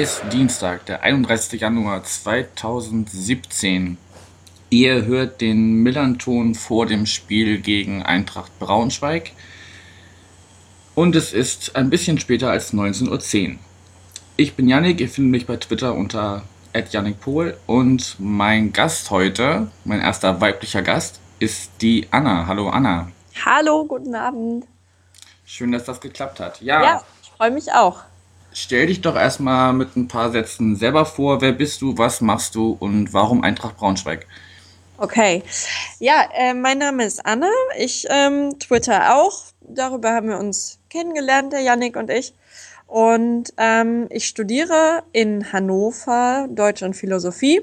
ist Dienstag, der 31. Januar 2017. Ihr hört den Millanton vor dem Spiel gegen Eintracht Braunschweig. Und es ist ein bisschen später als 19.10 Uhr. Ich bin Yannick, ihr findet mich bei Twitter unter @yannickpohl und mein Gast heute, mein erster weiblicher Gast, ist die Anna. Hallo Anna. Hallo, guten Abend. Schön, dass das geklappt hat. Ja, Ja, ich freue mich auch. Stell dich doch erstmal mit ein paar Sätzen selber vor. Wer bist du, was machst du und warum Eintracht Braunschweig? Okay. Ja, äh, mein Name ist Anna. Ich ähm, twitter auch. Darüber haben wir uns kennengelernt, der Yannick und ich. Und ähm, ich studiere in Hannover Deutsch und Philosophie.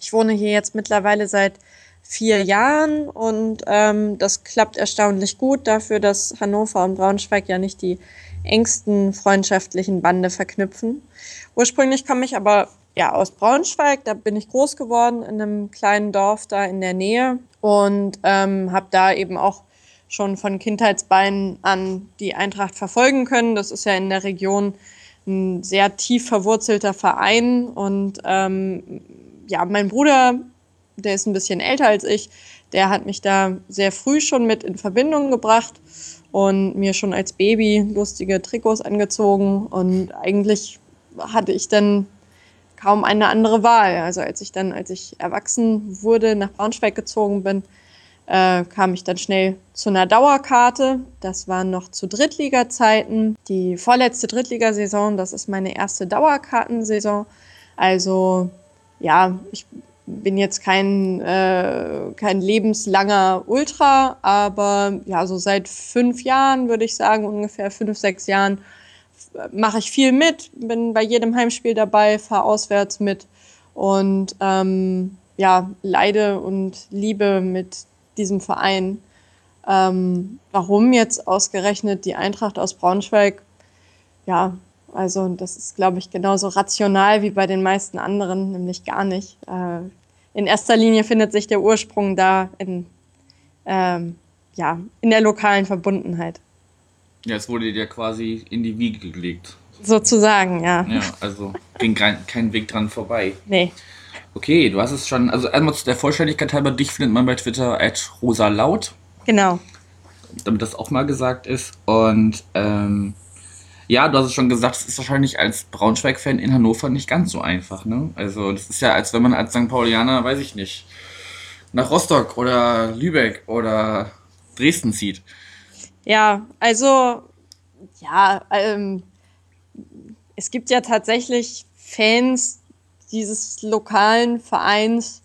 Ich wohne hier jetzt mittlerweile seit vier Jahren und ähm, das klappt erstaunlich gut dafür, dass Hannover und Braunschweig ja nicht die engsten freundschaftlichen Bande verknüpfen. Ursprünglich komme ich aber ja aus Braunschweig, da bin ich groß geworden in einem kleinen Dorf da in der Nähe und ähm, habe da eben auch schon von Kindheitsbeinen an die Eintracht verfolgen können. Das ist ja in der Region ein sehr tief verwurzelter Verein und ähm, ja, mein Bruder, der ist ein bisschen älter als ich, der hat mich da sehr früh schon mit in Verbindung gebracht und mir schon als Baby lustige Trikots angezogen und eigentlich hatte ich dann kaum eine andere Wahl. Also als ich dann, als ich erwachsen wurde, nach Braunschweig gezogen bin, äh, kam ich dann schnell zu einer Dauerkarte. Das war noch zu Drittliga-Zeiten. Die vorletzte Drittligasaison, das ist meine erste Dauerkartensaison. Also ja, ich bin jetzt kein, äh, kein lebenslanger Ultra, aber ja, so seit fünf Jahren würde ich sagen, ungefähr fünf, sechs Jahren f- mache ich viel mit, bin bei jedem Heimspiel dabei, fahre auswärts mit und ähm, ja, leide und liebe mit diesem Verein. Ähm, warum jetzt ausgerechnet die Eintracht aus Braunschweig? Ja, also das ist, glaube ich, genauso rational wie bei den meisten anderen, nämlich gar nicht. Äh, in erster Linie findet sich der Ursprung da in, ähm, ja, in der lokalen Verbundenheit. Ja, es wurde dir quasi in die Wiege gelegt. Sozusagen, ja. Ja, also ging kein, Weg dran vorbei. Nee. Okay, du hast es schon, also einmal zu der Vollständigkeit halber, dich findet man bei Twitter at rosalaut, Genau. damit das auch mal gesagt ist. Und ähm, ja, du hast es schon gesagt, es ist wahrscheinlich als Braunschweig-Fan in Hannover nicht ganz so einfach, ne? Also das ist ja, als wenn man als St. Paulianer, weiß ich nicht, nach Rostock oder Lübeck oder Dresden zieht. Ja, also, ja, ähm, es gibt ja tatsächlich Fans dieses lokalen Vereins,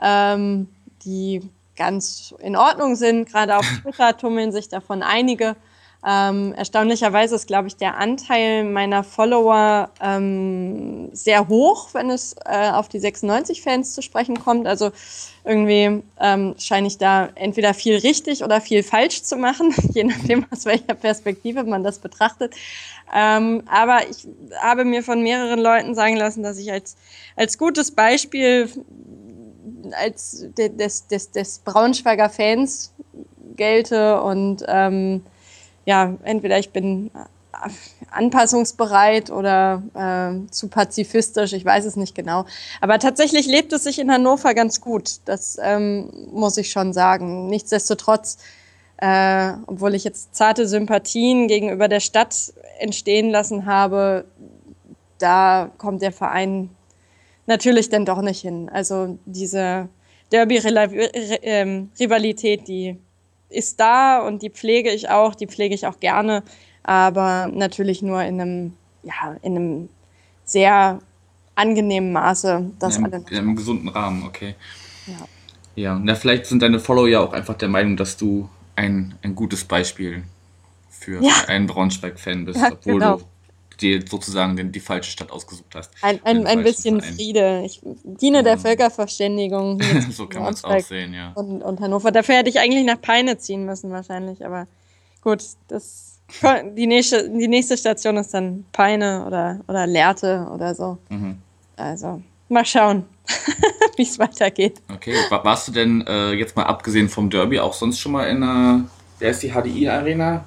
ähm, die ganz in Ordnung sind. Gerade auf Twitter tummeln sich davon einige. Ähm, erstaunlicherweise ist, glaube ich, der Anteil meiner Follower ähm, sehr hoch, wenn es äh, auf die 96-Fans zu sprechen kommt. Also irgendwie ähm, scheine ich da entweder viel richtig oder viel falsch zu machen, je nachdem, aus welcher Perspektive man das betrachtet. Ähm, aber ich habe mir von mehreren Leuten sagen lassen, dass ich als, als gutes Beispiel als de, des, des, des Braunschweiger Fans gelte und ähm, ja, entweder ich bin äh, anpassungsbereit oder äh, zu pazifistisch, ich weiß es nicht genau. Aber tatsächlich lebt es sich in Hannover ganz gut, das ähm, muss ich schon sagen. Nichtsdestotrotz, äh, obwohl ich jetzt zarte Sympathien gegenüber der Stadt entstehen lassen habe, da kommt der Verein natürlich dann doch nicht hin. Also diese Derby-Rivalität, die ist da und die pflege ich auch, die pflege ich auch gerne, aber natürlich nur in einem, ja, in einem sehr angenehmen Maße, dass in, alle einem, in einem gesunden Rahmen, okay. ja. Ja, na, vielleicht sind deine Follower ja auch einfach der Meinung, dass du ein, ein gutes Beispiel für Ja. einen Braunschweig-Fan bist, Ja, obwohl genau. du dir sozusagen den, die falsche Stadt ausgesucht hast. ein, ein, ein bisschen Verein. Friede. Ich diene der. Völkerverständigung so kann man es auch sehen, ja. und, und Hannover. Dafür hätte ich eigentlich nach Peine ziehen müssen wahrscheinlich, aber gut, das die nächste, die nächste Station ist dann Peine oder, oder Lehrte oder so. Mhm. Also, mal schauen, wie es weitergeht. Okay, warst du denn äh, jetzt mal abgesehen vom Derby auch sonst schon mal in einer, wer ist die HDI-Arena?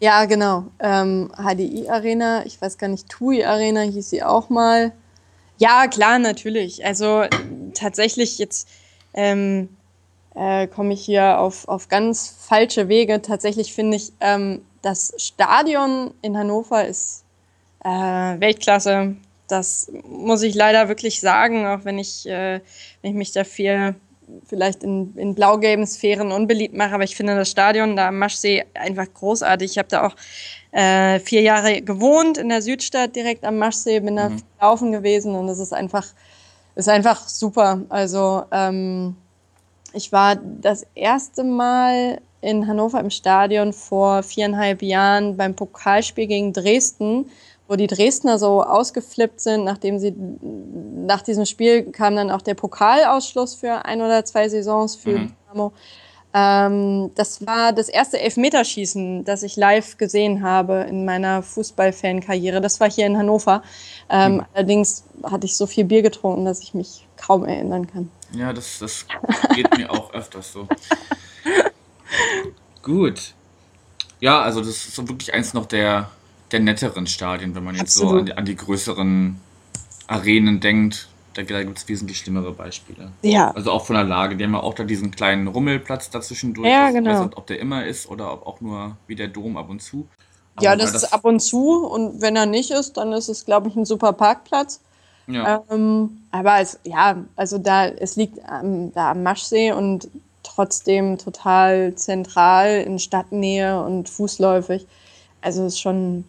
Ja, genau. Ähm, HDI-Arena, ich weiß gar nicht, TUI-Arena hieß sie auch mal. Ja, klar, natürlich. Also tatsächlich jetzt ähm, äh, komme ich hier auf, auf ganz falsche Wege. Tatsächlich finde ich, ähm, das Stadion in Hannover ist äh, Weltklasse. Das muss ich leider wirklich sagen, auch wenn ich, äh, wenn ich mich dafür vielleicht in, in blau-gelben Sphären unbeliebt mache. Aber ich finde das Stadion da am Maschsee einfach großartig. Ich habe da auch äh, vier Jahre gewohnt in der Südstadt direkt am Maschsee, bin da mhm. laufen gewesen und es ist einfach, ist einfach super. Also ähm, ich war das erste Mal in Hannover im Stadion vor viereinhalb Jahren beim Pokalspiel gegen Dresden, wo die Dresdner so ausgeflippt sind, nachdem sie nach diesem Spiel kam dann auch der Pokalausschluss für ein oder zwei Saisons für mhm. Dynamo. Ähm, das war das erste Elfmeterschießen, das ich live gesehen habe in meiner Fußballfankarriere. Das war hier in Hannover. Ähm, mhm. Allerdings hatte ich so viel Bier getrunken, dass ich mich kaum erinnern kann. Ja, das, das geht mir auch öfters so. Gut. Ja, also das ist so wirklich eins noch der, der netteren Stadien, wenn man jetzt Absolut. so an die, an die größeren Arenen denkt. Da, da gibt es wesentlich schlimmere Beispiele. Ja. Also auch von der Lage. Die haben ja auch da diesen kleinen Rummelplatz dazwischen durch. Ja, genau. Ich weiß nicht, ob der immer ist oder ob auch nur wie der Dom ab und zu. Aber ja, das, das ist ab und zu. Und wenn er nicht ist, dann ist es, glaube ich, ein super Parkplatz. Ja. Ähm, aber es, ja, also da, es liegt am, da am Maschsee und trotzdem total zentral in Stadtnähe und fußläufig. Also es ist schon,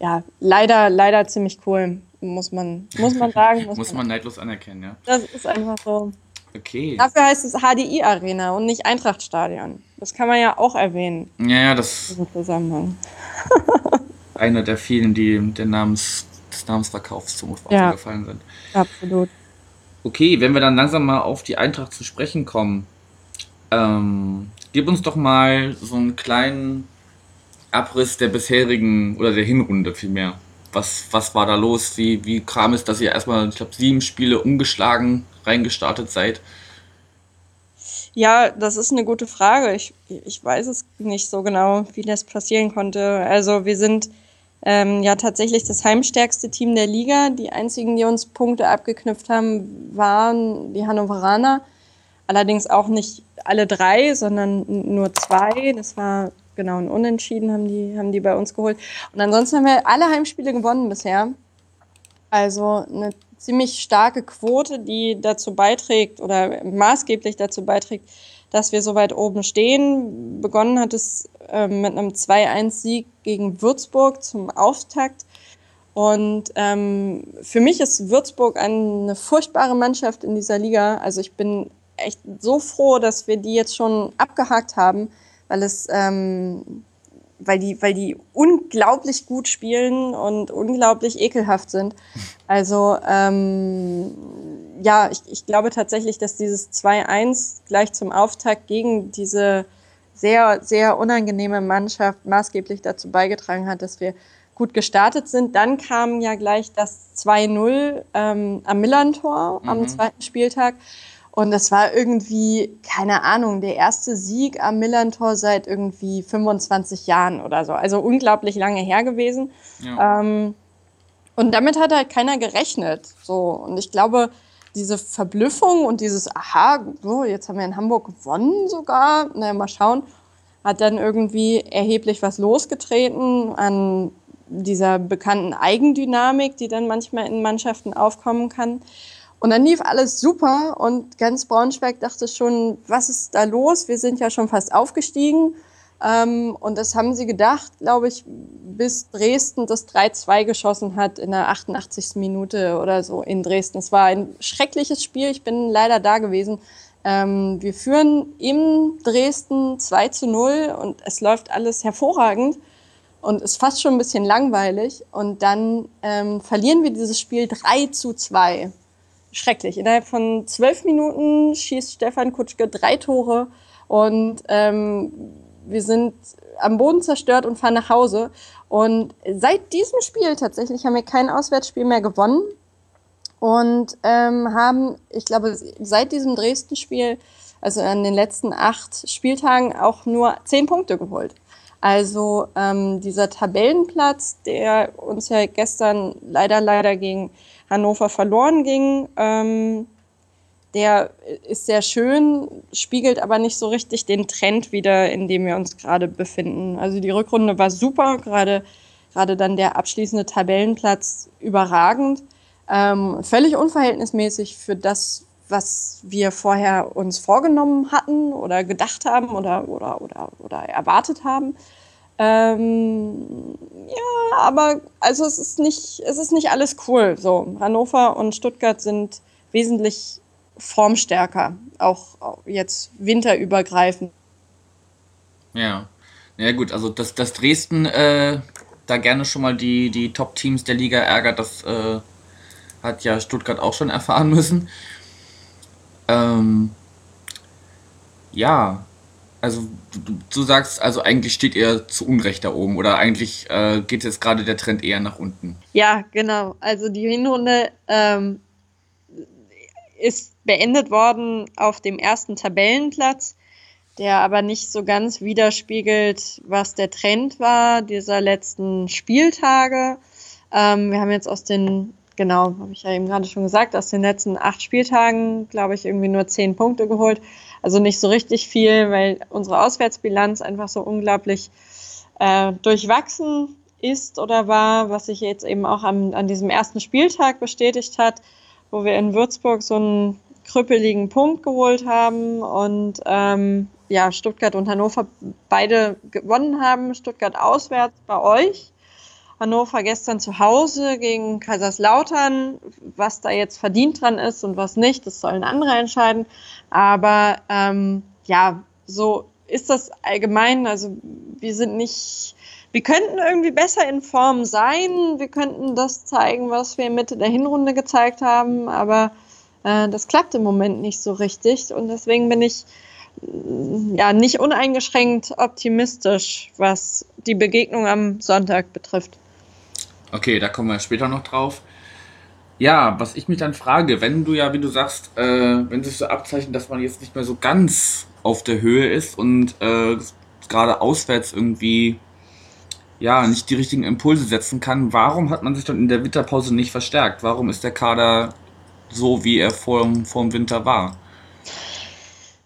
ja, leider, leider ziemlich cool, muss man, muss man sagen. Muss, muss man, man neidlos anerkennen, ja. Das ist einfach so. Okay. Dafür heißt es HDI Arena und nicht Eintrachtstadion. Das kann man ja auch erwähnen. Ja, ja, das. Zusammenhang. einer der vielen, die den Namens, des Namensverkaufs zum Opfer ja, gefallen sind. Absolut. Okay, wenn wir dann langsam mal auf die Eintracht zu sprechen kommen, ähm, gib uns doch mal so einen kleinen Abriss der bisherigen oder der Hinrunde vielmehr. Was, was war da los? Wie, wie kam es, dass ihr erstmal, ich glaube, sieben Spiele ungeschlagen reingestartet seid? Ja, das ist eine gute Frage. Ich, ich weiß es nicht so genau, wie das passieren konnte. Also wir sind ähm, ja tatsächlich das heimstärkste Team der Liga. Die einzigen, die uns Punkte abgeknüpft haben, waren die Hannoveraner. Allerdings auch nicht alle drei, sondern nur zwei. Das war genau ein Unentschieden, haben die, haben die bei uns geholt. Und ansonsten haben wir alle Heimspiele gewonnen bisher. Also eine ziemlich starke Quote, die dazu beiträgt oder maßgeblich dazu beiträgt, dass wir so weit oben stehen. Begonnen hat es äh, mit einem 2-1-Sieg gegen Würzburg zum Auftakt. Und ähm, für mich ist Würzburg eine furchtbare Mannschaft in dieser Liga. Also ich bin echt so froh, dass wir die jetzt schon abgehakt haben, weil es, ähm, weil die, weil die unglaublich gut spielen und unglaublich ekelhaft sind. Also ähm, ja, ich, ich glaube tatsächlich, dass dieses 2-1 gleich zum Auftakt gegen diese sehr, sehr unangenehme Mannschaft maßgeblich dazu beigetragen hat, dass wir gut gestartet sind. Dann kam ja gleich das 2-0 ähm, am Millantor mhm. am zweiten Spieltag. Und das war irgendwie, keine Ahnung, der erste Sieg am Millantor seit irgendwie 25 Jahren oder so. Also unglaublich lange her gewesen. Ja. Ähm, und damit hat halt keiner gerechnet. So. Und ich glaube, diese Verblüffung und dieses Aha, so, jetzt haben wir in Hamburg gewonnen sogar, naja, mal schauen, hat dann irgendwie erheblich was losgetreten an dieser bekannten Eigendynamik, die dann manchmal in Mannschaften aufkommen kann. Und dann lief alles super und ganz Braunschweig dachte schon, was ist da los? Wir sind ja schon fast aufgestiegen. Ähm, und das haben sie gedacht, glaube ich, bis Dresden das 3-2 geschossen hat in der 88. Minute oder so in Dresden. Es war ein schreckliches Spiel. Ich bin leider da gewesen. Ähm, wir führen im Dresden 2 zu 0 und es läuft alles hervorragend und ist fast schon ein bisschen langweilig. Und dann ähm, verlieren wir dieses Spiel 3 zu 2 schrecklich. Innerhalb von zwölf Minuten schießt Stefan Kutschke drei Tore und ähm, wir sind am Boden zerstört und fahren nach Hause. Und seit diesem Spiel tatsächlich haben wir kein Auswärtsspiel mehr gewonnen. und ähm, haben, ich glaube, seit diesem Dresden-Spiel, also an den letzten acht Spieltagen, auch nur zehn Punkte geholt. Also ähm, dieser Tabellenplatz, der uns ja gestern leider, leider gegen Hannover verloren ging, ähm, der ist sehr schön, spiegelt aber nicht so richtig den Trend wieder, in dem wir uns gerade befinden. Also die Rückrunde war super, gerade, gerade dann der abschließende Tabellenplatz überragend. Ähm, völlig unverhältnismäßig für das, was wir vorher uns vorgenommen hatten oder gedacht haben oder, oder, oder, oder erwartet haben. Ähm, ja, aber also es ist nicht, es ist nicht alles cool. So, Hannover und Stuttgart sind wesentlich formstärker, auch jetzt winterübergreifend. Ja. Ja gut, also dass, dass Dresden äh, da gerne schon mal die, die Top-Teams der Liga ärgert, das äh, hat ja Stuttgart auch schon erfahren müssen. Ähm, ja, also du, du, sagst, also eigentlich steht er zu Unrecht da oben oder eigentlich äh, geht jetzt gerade der Trend eher nach unten. Ja, genau. Also die Hinrunde ähm, ist beendet worden auf dem ersten Tabellenplatz, der aber nicht so ganz widerspiegelt, was der Trend war dieser letzten Spieltage. Ähm, wir haben jetzt aus den genau, habe ich ja eben gerade schon gesagt, aus den letzten acht Spieltagen, glaube ich, irgendwie nur zehn Punkte geholt. Also nicht so richtig viel, weil unsere Auswärtsbilanz einfach so unglaublich äh, durchwachsen ist oder war, was sich jetzt eben auch am, an diesem ersten Spieltag bestätigt hat, wo wir in Würzburg so einen krüppeligen Punkt geholt haben und ähm, ja, Stuttgart und Hannover beide gewonnen haben. Stuttgart auswärts bei euch Hannover gestern zu Hause gegen Kaiserslautern. Was da jetzt verdient dran ist und was nicht, das sollen andere entscheiden. Aber ähm, ja, so ist das allgemein. Also wir sind nicht, wir könnten irgendwie besser in Form sein. Wir könnten das zeigen, was wir Mitte der Hinrunde gezeigt haben. Aber äh, das klappt im Moment nicht so richtig. Und deswegen bin ich ja nicht uneingeschränkt optimistisch, was die Begegnung am Sonntag betrifft. Okay, da kommen wir später noch drauf. Ja, was ich mich dann frage, wenn du ja, wie du sagst, äh, wenn sich so abzeichnet, dass man jetzt nicht mehr so ganz auf der Höhe ist und äh, gerade auswärts irgendwie ja nicht die richtigen Impulse setzen kann, warum hat man sich dann in der Winterpause nicht verstärkt? Warum ist der Kader so, wie er vor, vor dem Winter war?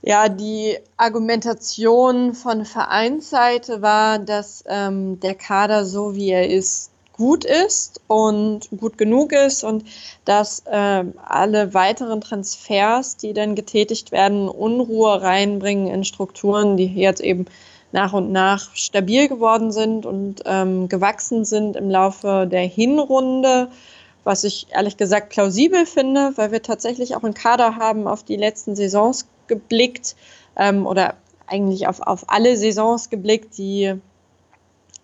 Ja, die Argumentation von Vereinsseite war, dass ähm, der Kader so, wie er ist, gut ist und gut genug ist und dass äh, alle weiteren Transfers, die dann getätigt werden, Unruhe reinbringen in Strukturen, die jetzt eben nach und nach stabil geworden sind und ähm, gewachsen sind im Laufe der Hinrunde, was ich ehrlich gesagt plausibel finde, weil wir tatsächlich auch einen Kader haben auf die letzten Saisons geblickt ähm, oder eigentlich auf, auf alle Saisons geblickt, die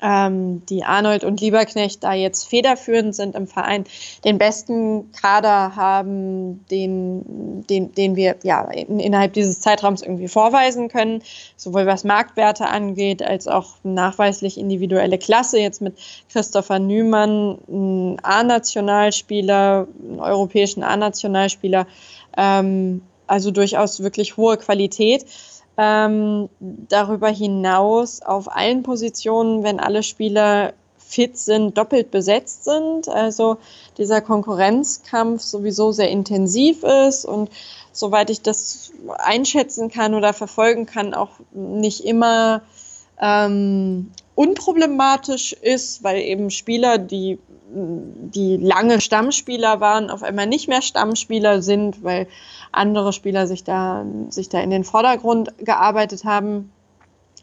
ähm, die Arnold und Lieberknecht da jetzt federführend sind im Verein, den besten Kader haben, den, den, den wir ja in, innerhalb dieses Zeitraums irgendwie vorweisen können, sowohl was Marktwerte angeht, als auch nachweislich individuelle Klasse. Jetzt mit Christopher Nümann, ein A-Nationalspieler, einen europäischen A-Nationalspieler, ähm, also durchaus wirklich hohe Qualität ähm, darüber hinaus auf allen Positionen, wenn alle Spieler fit sind, doppelt besetzt sind. Also dieser Konkurrenzkampf sowieso sehr intensiv ist und soweit ich das einschätzen kann oder verfolgen kann, auch nicht immer ähm, unproblematisch ist, weil eben Spieler, die, die lange Stammspieler waren, auf einmal nicht mehr Stammspieler sind, weil andere Spieler sich da, sich da in den Vordergrund gearbeitet haben.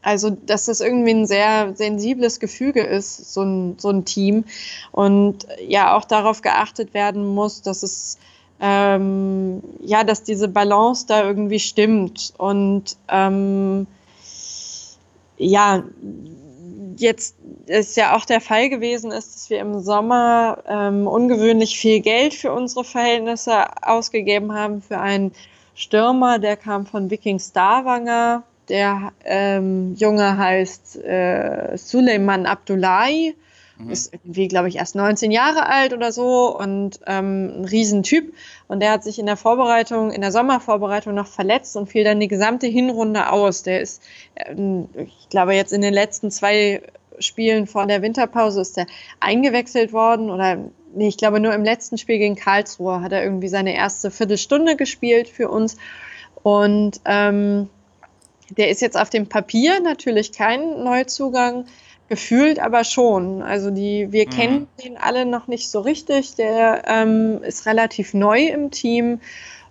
Also, dass das irgendwie ein sehr sensibles Gefüge ist, so ein, so ein Team. Und ja, auch darauf geachtet werden muss, dass es, ähm, ja, dass diese Balance da irgendwie stimmt. Und ähm, ja, jetzt ist ja auch der Fall gewesen ist, dass wir im Sommer ähm, ungewöhnlich viel Geld für unsere Verhältnisse ausgegeben haben für einen Stürmer, der kam von Viking Starwanger. Der ähm, Junge heißt äh, Suleiman Abdullahi Mhm. Ist irgendwie, glaube ich, erst 19 Jahre alt oder so und ähm, ein Riesentyp. Und der hat sich in der Vorbereitung, in der Sommervorbereitung noch verletzt und fiel dann die gesamte Hinrunde aus. Der ist, ähm, ich glaube, jetzt in den letzten zwei Spielen vor der Winterpause ist er eingewechselt worden oder nee, ich glaube nur im letzten Spiel gegen Karlsruhe hat er irgendwie seine erste Viertelstunde gespielt für uns. Und ähm, der ist jetzt auf dem Papier natürlich kein Neuzugang, gefühlt aber schon. Also die, wir mhm. kennen ihn alle noch nicht so richtig. Der ähm, ist relativ neu im Team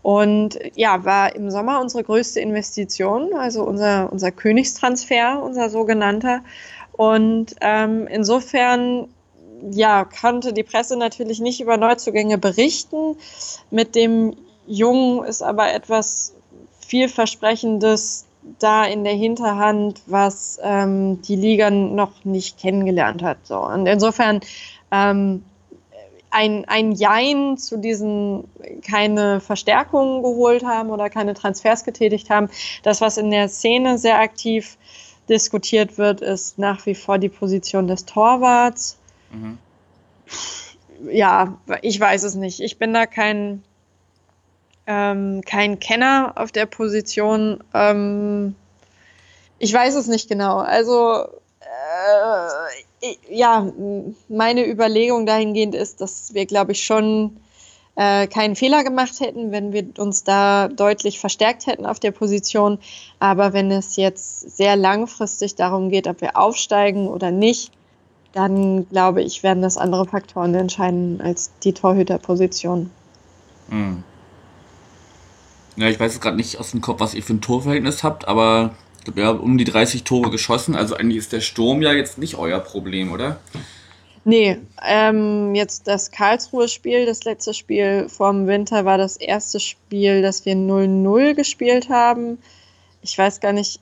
und ja, war im Sommer unsere größte Investition, also unser, unser Königstransfer, unser sogenannter. Und ähm, insofern ja, konnte die Presse natürlich nicht über Neuzugänge berichten. Mit dem Jungen ist aber etwas vielversprechendes da in der Hinterhand, was ähm, die Liga noch nicht kennengelernt hat. So. Und insofern ähm, ein, ein Jein zu diesen keine Verstärkungen geholt haben oder keine Transfers getätigt haben. Das, was in der Szene sehr aktiv diskutiert wird, ist nach wie vor die Position des Torwarts. Mhm. Ja, ich weiß es nicht. Ich bin da kein ähm, kein Kenner auf der Position. Ähm, ich weiß es nicht genau. Also äh, ja, meine Überlegung dahingehend ist, dass wir, glaube ich, schon äh, keinen Fehler gemacht hätten, wenn wir uns da deutlich verstärkt hätten auf der Position. Aber wenn es jetzt sehr langfristig darum geht, ob wir aufsteigen oder nicht, dann glaube ich, werden das andere Faktoren entscheiden als die Torhüterposition. Mhm. Ja, ich weiß jetzt gerade nicht aus dem Kopf, was ihr für ein Torverhältnis habt, aber ich glaube, ihr habt um die 30 Tore geschossen. Also eigentlich ist der Sturm ja jetzt nicht euer Problem, oder? Nee, ähm, jetzt das Karlsruhe-Spiel, das letzte Spiel vorm Winter war das erste Spiel, das wir 0-0 gespielt haben. Ich weiß gar nicht,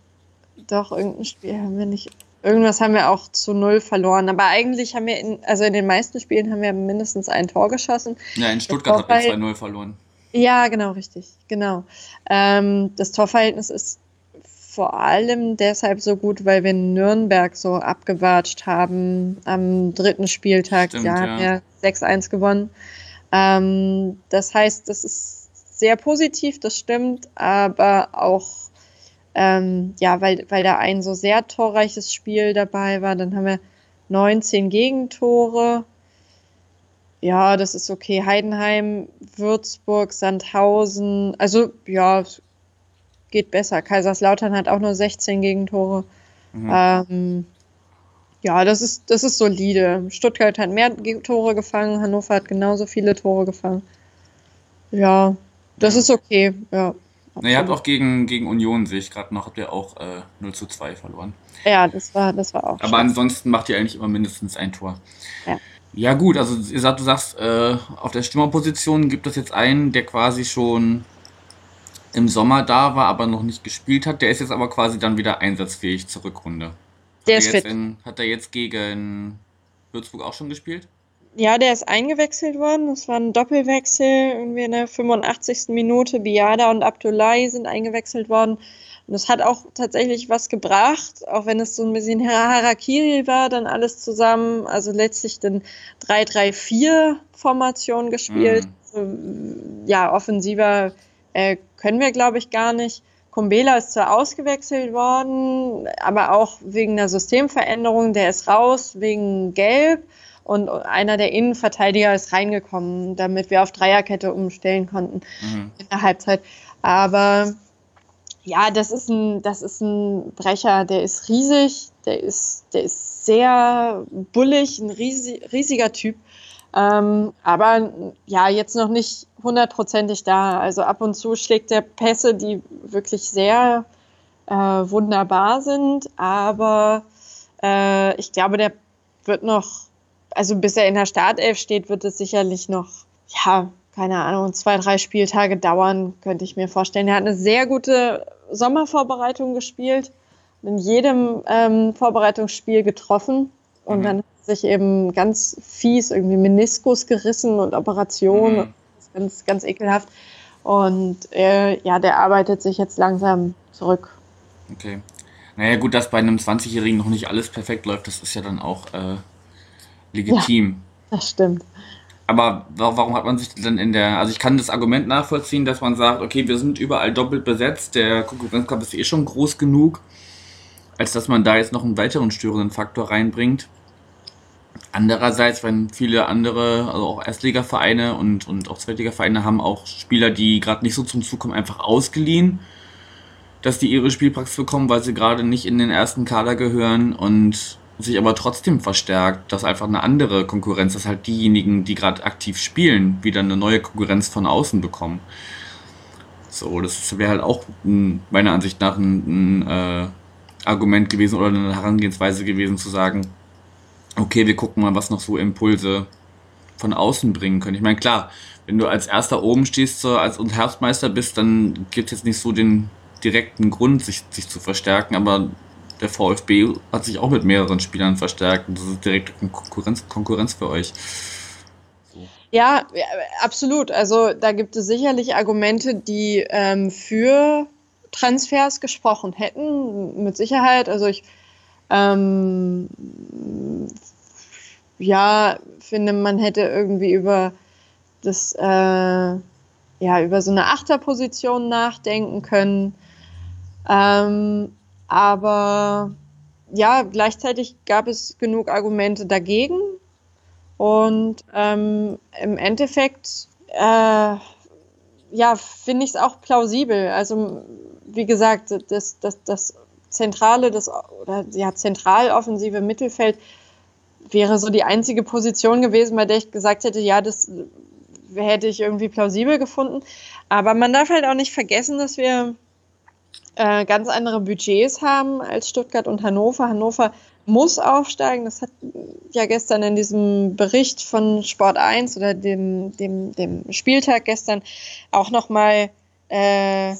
doch, irgendein Spiel haben wir nicht. Irgendwas haben wir auch zu null verloren. Aber eigentlich haben wir, in, also in den meisten Spielen haben wir mindestens ein Tor geschossen. Ja, in Stuttgart habt ihr 2-0 verloren. Ja, genau, richtig, genau. Ähm, das Torverhältnis ist vor allem deshalb so gut, weil wir Nürnberg so abgewatscht haben am dritten Spieltag. Stimmt, ja, haben ja 6-1 gewonnen. Ähm, das heißt, das ist sehr positiv, das stimmt, aber auch, ähm, ja, weil, weil da ein so sehr torreiches Spiel dabei war, dann haben wir 19 Gegentore ja, das ist okay. Heidenheim, Würzburg, Sandhausen. Also, ja, geht besser. Kaiserslautern hat auch nur 16 Gegentore. Mhm. Ähm, ja, das ist, das ist solide. Stuttgart hat mehr Tore gefangen, Hannover hat genauso viele Tore gefangen. Ja, das ja. ist okay. Ja, Na, ihr habt auch gegen, gegen Union, sehe ich gerade noch, habt ihr auch äh, 0 zu 2 verloren. Ja, das war, das war auch. Aber schön. ansonsten macht ihr eigentlich immer mindestens ein Tor. Ja. Ja gut, also ihr sagt, du sagst, äh, auf der Stürmerposition gibt es jetzt einen, der quasi schon im Sommer da war, aber noch nicht gespielt hat. Der ist jetzt aber quasi dann wieder einsatzfähig zur Rückrunde. Der hat ist fit. In, hat er jetzt gegen Würzburg auch schon gespielt? Ja, der ist eingewechselt worden. Das war ein Doppelwechsel, irgendwie in der 85. Minute. Biada und Abdullahi sind eingewechselt worden. Und es hat auch tatsächlich was gebracht, auch wenn es so ein bisschen Harakiri war, dann alles zusammen. Also letztlich den 3-3-4-Formation gespielt. Mhm. Ja, offensiver äh, können wir, glaube ich, gar nicht. Kumbela ist zwar ausgewechselt worden, aber auch wegen der Systemveränderung. Der ist raus wegen Gelb und einer der Innenverteidiger ist reingekommen, damit wir auf Dreierkette umstellen konnten mhm. in der Halbzeit. Aber ja, das ist ein, das ist ein Brecher, der ist riesig, der ist, der ist sehr bullig, ein riesig, riesiger Typ. Ähm, aber ja, jetzt noch nicht hundertprozentig da. Also ab und zu schlägt der Pässe, die wirklich sehr äh, wunderbar sind, aber äh, ich glaube, der wird noch, also bis er in der Startelf steht, wird es sicherlich noch, ja, keine Ahnung, zwei, drei Spieltage dauern, könnte ich mir vorstellen. Er hat eine sehr gute Sommervorbereitung gespielt, in jedem ähm, Vorbereitungsspiel getroffen und mhm. dann hat sich eben ganz fies irgendwie Meniskus gerissen und Operationen. Mhm. ganz, ganz ekelhaft. Und äh, ja, der arbeitet sich jetzt langsam zurück. Okay. Naja, gut, dass bei einem 20-Jährigen noch nicht alles perfekt läuft, das ist ja dann auch äh, legitim. Ja, das stimmt. Aber warum hat man sich dann in der, also ich kann das Argument nachvollziehen, dass man sagt, okay, wir sind überall doppelt besetzt, der Konkurrenzkampf ist eh schon groß genug, als dass man da jetzt noch einen weiteren störenden Faktor reinbringt. Andererseits, wenn viele andere, also auch Erstligavereine und, und auch Zweitligavereine haben auch Spieler, die gerade nicht so zum Zug kommen, einfach ausgeliehen, dass die ihre Spielpraxis bekommen, weil sie gerade nicht in den ersten Kader gehören und sich aber trotzdem verstärkt, dass einfach eine andere Konkurrenz, dass halt diejenigen, die gerade aktiv spielen, wieder eine neue Konkurrenz von außen bekommen. So, das wäre halt auch meiner Ansicht nach ein, ein äh, Argument gewesen oder eine Herangehensweise gewesen zu sagen, okay, wir gucken mal, was noch so Impulse von außen bringen können. Ich meine, klar, wenn du als erster oben stehst, so als und Herbstmeister bist, dann gibt es jetzt nicht so den direkten Grund, sich, sich zu verstärken, aber der VfB hat sich auch mit mehreren Spielern verstärkt und das ist direkte Konkurrenz, Konkurrenz für euch. So. Ja, absolut. Also da gibt es sicherlich Argumente, die ähm, für Transfers gesprochen hätten, mit Sicherheit. Also ich ähm, ja, finde, man hätte irgendwie über das, äh, ja, über so eine Achterposition nachdenken können. Ähm, aber ja, gleichzeitig gab es genug Argumente dagegen. Und ähm, im Endeffekt, äh, ja, finde ich es auch plausibel. Also, wie gesagt, das, das, das zentrale, das oder ja, zentraloffensive Mittelfeld wäre so die einzige Position gewesen, bei der ich gesagt hätte, ja, das hätte ich irgendwie plausibel gefunden. Aber man darf halt auch nicht vergessen, dass wir äh, ganz andere Budgets haben als Stuttgart und Hannover. Hannover muss aufsteigen. Das hat ja gestern in diesem Bericht von Sport 1 oder dem, dem, dem Spieltag gestern auch nochmal, äh,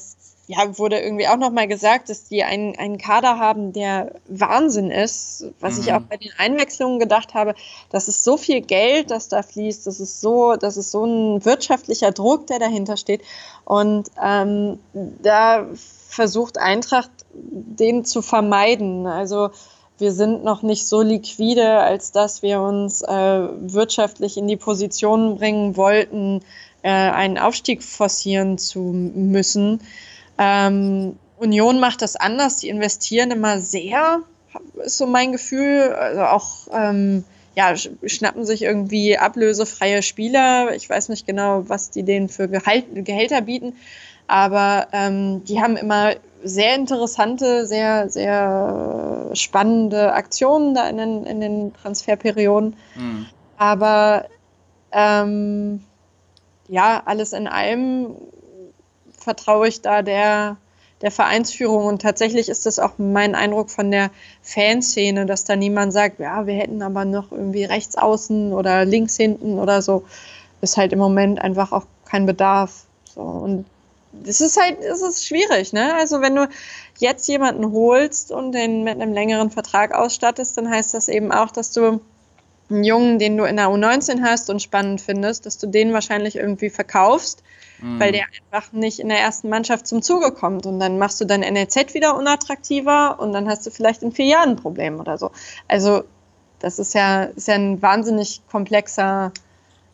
ja, wurde irgendwie auch nochmal gesagt, dass die einen, einen Kader haben, der Wahnsinn ist. Was mhm. ich auch bei den Einwechslungen gedacht habe, das ist so viel Geld, das da fließt, das ist so, das ist so ein wirtschaftlicher Druck, der dahinter steht. Und ähm, da versucht Eintracht, den zu vermeiden. Also wir sind noch nicht so liquide, als dass wir uns äh, wirtschaftlich in die Position bringen wollten, äh, einen Aufstieg forcieren zu müssen. Ähm, Union macht das anders, die investieren immer sehr, ist so mein Gefühl. Also auch ähm, ja, schnappen sich irgendwie ablösefreie Spieler. Ich weiß nicht genau, was die denen für Gehalt, Gehälter bieten. Aber ähm, die haben immer sehr interessante, sehr, sehr spannende Aktionen da in den, in den Transferperioden. Mhm. Aber ähm, ja, alles in allem vertraue ich da der, der Vereinsführung. Und tatsächlich ist das auch mein Eindruck von der Fanszene, dass da niemand sagt, ja, wir hätten aber noch irgendwie rechts außen oder links hinten oder so. Ist halt im Moment einfach auch kein Bedarf. So. Und das ist halt, es ist schwierig, ne? Also wenn du jetzt jemanden holst und den mit einem längeren Vertrag ausstattest, dann heißt das eben auch, dass du einen Jungen, den du in der U19 hast und spannend findest, dass du den wahrscheinlich irgendwie verkaufst, mhm. weil der einfach nicht in der ersten Mannschaft zum Zuge kommt. Und dann machst du dein NLZ wieder unattraktiver und dann hast du vielleicht in vier Jahren ein Problem oder so. Also das ist ja, ist ja ein wahnsinnig komplexer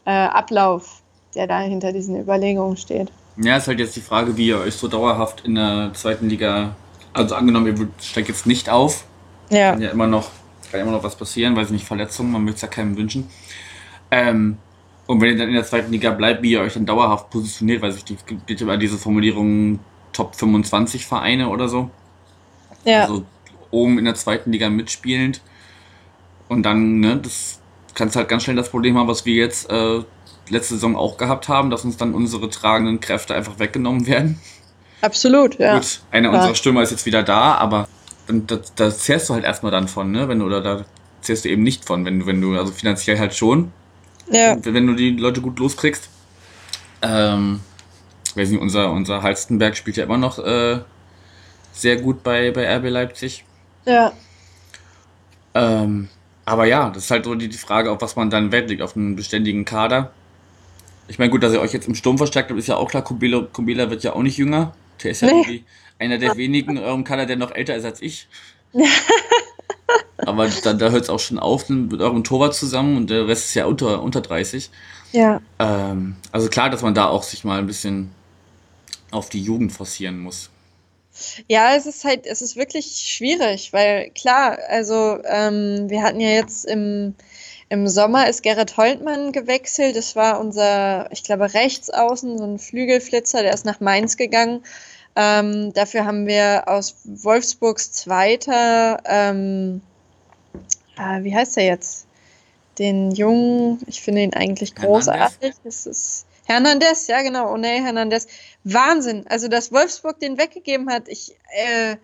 äh, Ablauf, der da hinter diesen Überlegungen steht. Ja, ist halt jetzt die Frage, wie ihr euch so dauerhaft in der zweiten Liga, also angenommen, ihr steigt jetzt nicht auf, ja. kann ja immer noch, kann immer noch was passieren, weil sie nicht Verletzungen, man möchte es ja keinem wünschen. Ähm, und wenn ihr dann in der zweiten Liga bleibt, wie ihr euch dann dauerhaft positioniert, weil es gibt immer diese Formulierung Top 25 Vereine oder so. Ja. Also oben in der zweiten Liga mitspielend. Und dann, ne, das kannst halt ganz schnell das Problem haben, was wir jetzt äh, letzte Saison auch gehabt haben, dass uns dann unsere tragenden Kräfte einfach weggenommen werden. Absolut, ja. Gut, einer ja. unserer Stürmer ist jetzt wieder da, aber da, da zehrst du halt erstmal dann von, ne? Wenn du, oder da zehrst du eben nicht von, wenn du, wenn du, also finanziell halt schon. Ja. Wenn du die Leute gut loskriegst. Ähm, weiß nicht, unser, unser Halstenberg spielt ja immer noch äh, sehr gut bei, bei RB Leipzig. Ja. Ähm, aber ja, das ist halt so die, die Frage, auf was man dann Wert legt, auf einen beständigen Kader. Ich meine, gut, dass ihr euch jetzt im Sturm verstärkt habt, ist ja auch klar. Kubela, Kubela wird ja auch nicht jünger. Der ist ja nee. irgendwie einer der wenigen eurem Kader, der noch älter ist als ich. Aber da, da hört es auch schon auf mit eurem Torwart zusammen und der Rest ist ja unter, unter 30. Ja. Ähm, also klar, dass man da auch sich mal ein bisschen auf die Jugend forcieren muss. Ja, es ist halt, es ist wirklich schwierig, weil klar, also ähm, wir hatten ja jetzt im, im Sommer ist Gerrit Holtmann gewechselt. Das war unser, ich glaube, Rechtsaußen, so ein Flügelflitzer, der ist nach Mainz gegangen. Ähm, dafür haben wir aus Wolfsburgs Zweiter, ähm, äh, wie heißt er jetzt? Den Jungen, ich finde ihn eigentlich großartig. Das ist Hernandez, ja genau, Oney Hernandez. Wahnsinn. Also, dass Wolfsburg den weggegeben hat, ich, äh,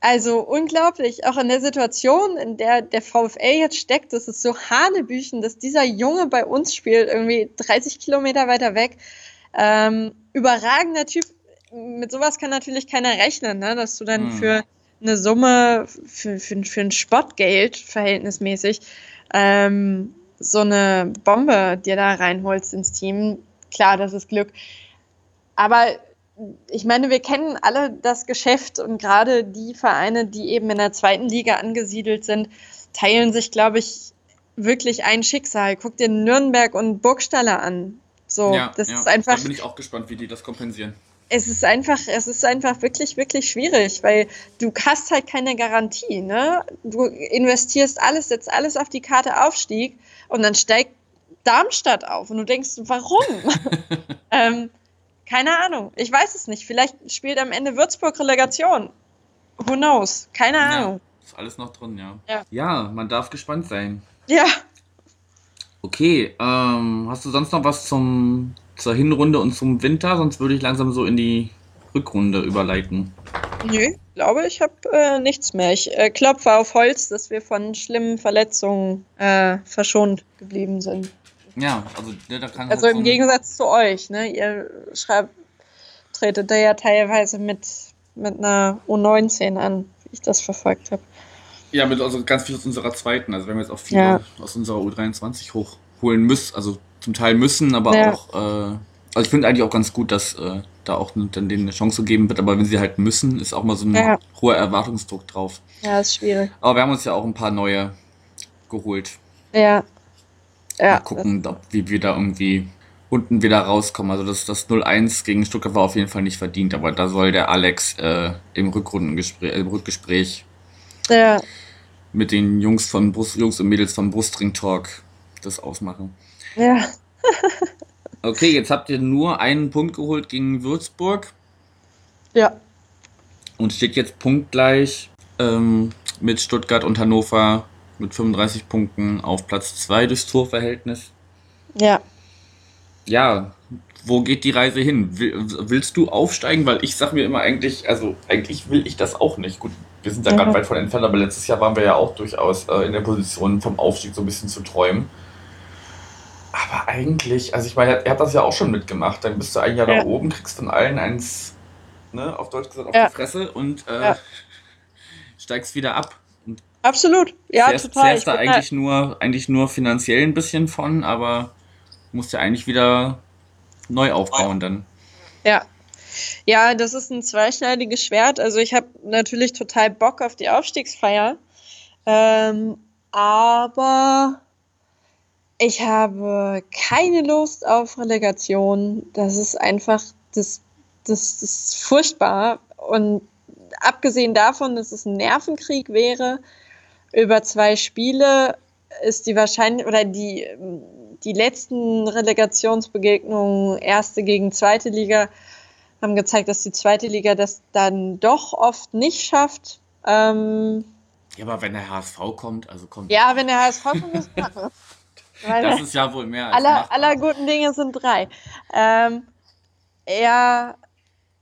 also unglaublich. Auch in der Situation, in der der VfL jetzt steckt, das ist so Hanebüchen, dass dieser Junge bei uns spielt, irgendwie 30 Kilometer weiter weg. Ähm, überragender Typ. Mit sowas kann natürlich keiner rechnen, ne? dass du dann hm. für eine Summe, für, für, für ein Spottgeld verhältnismäßig, ähm, so eine Bombe dir da reinholst ins Team klar, das ist Glück. Aber ich meine, wir kennen alle das Geschäft und gerade die Vereine, die eben in der zweiten Liga angesiedelt sind, teilen sich, glaube ich, wirklich ein Schicksal. Guck dir Nürnberg und Burgstaller an. So, ja, das ja. ist einfach. Da bin ich auch gespannt, wie die das kompensieren. Es ist einfach, es ist einfach wirklich, wirklich schwierig, weil du hast halt keine Garantie, ne? Du investierst alles, setzt alles auf die Karte Aufstieg und dann steigt Darmstadt auf und du denkst, warum? ähm, keine Ahnung. Ich weiß es nicht. Vielleicht spielt am Ende Würzburg Relegation. Who knows? Keine Ahnung. Ja, ist alles noch drin, ja. ja. Ja, man darf gespannt sein. Ja. Okay, ähm, hast du sonst noch was zum, zur Hinrunde und zum Winter? Sonst würde ich langsam so in die Rückrunde überleiten. Nö, glaube ich habe äh, nichts mehr. Ich äh, klopfe auf Holz, dass wir von schlimmen Verletzungen äh, verschont geblieben sind. Ja, also ne, da kann Also halt im Gegensatz zu euch, ne? Ihr schreibt, tretet da ja teilweise mit, mit einer U19 an, wie ich das verfolgt habe. Ja, mit also ganz viel aus unserer zweiten. Also wenn wir jetzt auch viel ja. aus unserer U23 hochholen müssen, also zum Teil müssen, aber ja. auch, äh, also ich finde eigentlich auch ganz gut, dass äh, da auch dann denen eine Chance gegeben wird, aber wenn sie halt müssen, ist auch mal so ein ja. hoher Erwartungsdruck drauf. Ja, ist schwierig. Aber wir haben uns ja auch ein paar neue geholt. Ja. Ja, Mal gucken, ob, wie wir da irgendwie unten wieder rauskommen. Also das, das 0-1 gegen Stuttgart war auf jeden Fall nicht verdient, aber da soll der Alex äh, im Rückrundengespräch, im Rückgespräch ja. mit den Jungs von Brust, Jungs und Mädels vom Brustring Talk das ausmachen. Ja. okay, jetzt habt ihr nur einen Punkt geholt gegen Würzburg. Ja. Und steht jetzt punktgleich ähm, mit Stuttgart und Hannover mit 35 Punkten auf Platz 2 durchs Torverhältnis. Ja. Ja, wo geht die Reise hin? Willst du aufsteigen? Weil ich sag mir immer eigentlich, also eigentlich will ich das auch nicht. Gut, wir sind ja mhm. gerade weit von entfernt, aber letztes Jahr waren wir ja auch durchaus äh, in der Position, vom Aufstieg so ein bisschen zu träumen. Aber eigentlich, also ich meine, er hat das ja auch schon mitgemacht. Dann bist du ein Jahr ja. da oben, kriegst von allen eins, ne, auf Deutsch gesagt, auf ja. die Fresse und äh, ja. steigst wieder ab. Absolut, ja, Fährst, total. Fährst da eigentlich nur, eigentlich nur finanziell ein bisschen von, aber musst ja eigentlich wieder neu aufbauen dann. Ja. Ja, das ist ein zweischneidiges Schwert. Also ich habe natürlich total Bock auf die Aufstiegsfeier. Ähm, aber ich habe keine Lust auf Relegation. Das ist einfach, das, das ist furchtbar. Und abgesehen davon, dass es ein Nervenkrieg wäre, über zwei Spiele ist die wahrscheinlich oder die, die letzten Relegationsbegegnungen, erste gegen zweite Liga, haben gezeigt, dass die zweite Liga das dann doch oft nicht schafft. Ähm, ja, aber wenn der HSV kommt, also kommt. Ja, wenn der HSV kommt, ist Das ist ja wohl mehr als aller, aller guten Dinge sind drei. Ähm, ja,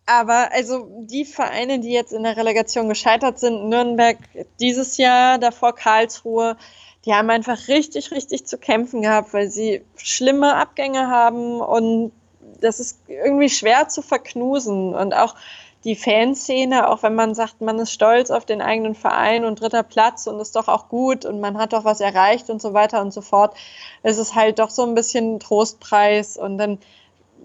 aber also die Vereine, die jetzt in der Relegation gescheitert sind, Nürnberg dieses Jahr, davor Karlsruhe, die haben einfach richtig, richtig zu kämpfen gehabt, weil sie schlimme Abgänge haben und das ist irgendwie schwer zu verknusen. Und auch die Fanszene, auch wenn man sagt, man ist stolz auf den eigenen Verein und dritter Platz und ist doch auch gut und man hat doch was erreicht und so weiter und so fort, es ist halt doch so ein bisschen Trostpreis und dann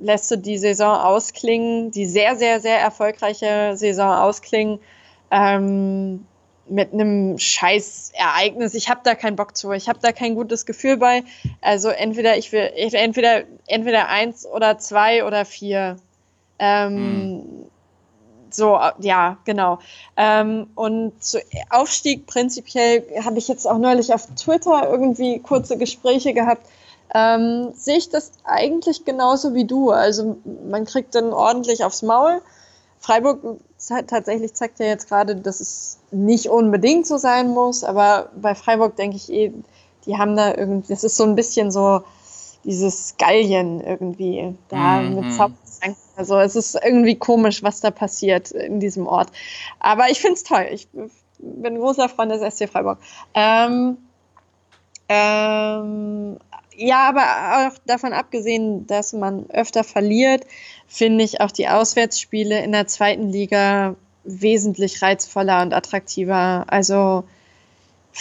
lässt du die Saison ausklingen, die sehr, sehr, sehr erfolgreiche Saison ausklingen. Ähm, mit einem Scheißereignis. Ich habe da keinen Bock zu. Ich habe da kein gutes Gefühl bei. Also entweder ich will entweder entweder eins oder zwei oder vier. Ähm, hm. So, ja, genau. Ähm, und zu Aufstieg prinzipiell habe ich jetzt auch neulich auf Twitter irgendwie kurze Gespräche gehabt. Ähm, sehe ich das eigentlich genauso wie du. Also man kriegt dann ordentlich aufs Maul. Freiburg tatsächlich zeigt ja jetzt gerade, dass es nicht unbedingt so sein muss, aber bei Freiburg denke ich eh, die haben da irgendwie, das ist so ein bisschen so dieses Gallien irgendwie da mhm. mit Zaubertrank. Also es ist irgendwie komisch, was da passiert in diesem Ort. Aber ich finde es toll. Ich bin großer Freund des SC Freiburg. Ähm, ähm, ja, aber auch davon abgesehen, dass man öfter verliert, finde ich auch die Auswärtsspiele in der zweiten Liga wesentlich reizvoller und attraktiver. Also,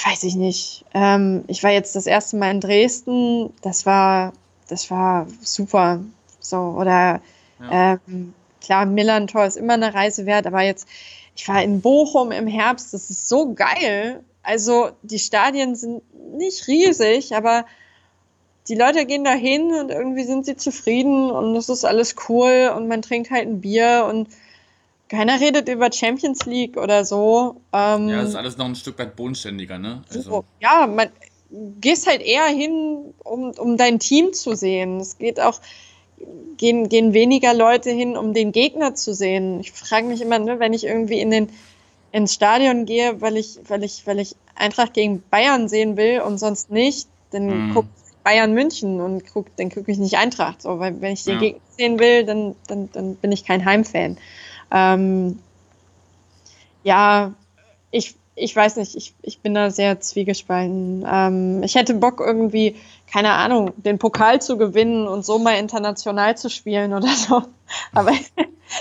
weiß ich nicht. Ähm, ich war jetzt das erste Mal in Dresden. Das war, das war super. So, oder ja. ähm, klar, Millantor ist immer eine Reise wert, aber jetzt, ich war in Bochum im Herbst, das ist so geil. Also, die Stadien sind nicht riesig, aber die Leute gehen da hin und irgendwie sind sie zufrieden und es ist alles cool und man trinkt halt ein Bier und keiner redet über Champions League oder so. Ähm, ja, ist alles noch ein Stück weit bodenständiger, ne? Also. Ja, man gehst halt eher hin, um, um dein Team zu sehen. Es geht auch, gehen, gehen weniger Leute hin, um den Gegner zu sehen. Ich frage mich immer, ne, wenn ich irgendwie in den, ins Stadion gehe, weil ich, weil ich, weil ich Eintracht gegen Bayern sehen will und sonst nicht, dann mhm. gucke Bayern München und guck, dann gucke ich nicht Eintracht. So, weil wenn ich den ja. Gegner sehen will, dann, dann, dann bin ich kein Heimfan. Ähm, ja, ich, ich weiß nicht, ich, ich bin da sehr zwiegespalten. Ähm, ich hätte Bock irgendwie, keine Ahnung, den Pokal zu gewinnen und so mal international zu spielen oder so. Aber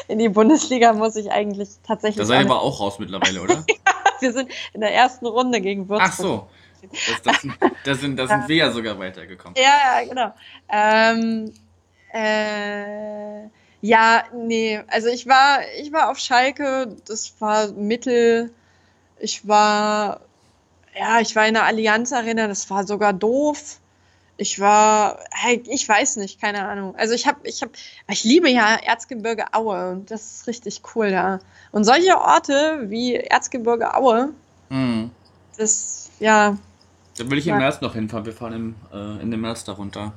in die Bundesliga muss ich eigentlich tatsächlich. Da seid ihr aber auch raus mittlerweile, oder? ja, wir sind in der ersten Runde gegen Würzburg. Ach so. Das, das, sind, das, sind, das sind wir ja sogar weitergekommen. Ja, ja, genau. Ähm, äh, ja, nee, also ich war, ich war auf Schalke, das war Mittel. Ich war, ja, ich war in der Allianz Arena, das war sogar doof. Ich war, ich weiß nicht, keine Ahnung. Also ich habe, ich habe, ich liebe ja Erzgebirge Aue und das ist richtig cool da. Und solche Orte wie Erzgebirge Aue, mhm. das, ja, da will ich im ja. März noch hinfahren. Wir fahren im, äh, in dem März darunter.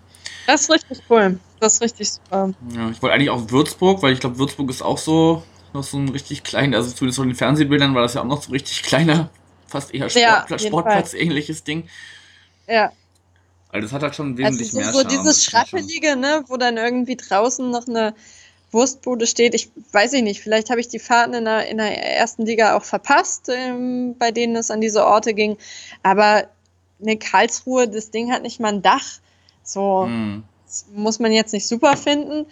Das ist richtig cool. Das ist richtig super. Ja, ich wollte eigentlich auch Würzburg, weil ich glaube, Würzburg ist auch so noch so ein richtig kleiner, also zumindest von den Fernsehbildern war das ja auch noch so richtig kleiner, fast eher Sportplatz, ja, Sportplatz-ähnliches Ding. Ja. Also das hat halt schon wesentlich also so, mehr so Charme. So dieses Schrappelige, ne, wo dann irgendwie draußen noch eine Wurstbude steht. Ich weiß ich nicht, vielleicht habe ich die Fahrten in der, in der ersten Liga auch verpasst, ähm, bei denen es an diese Orte ging. Aber eine Karlsruhe, das Ding hat nicht mal ein Dach. So mhm. muss man jetzt nicht super finden.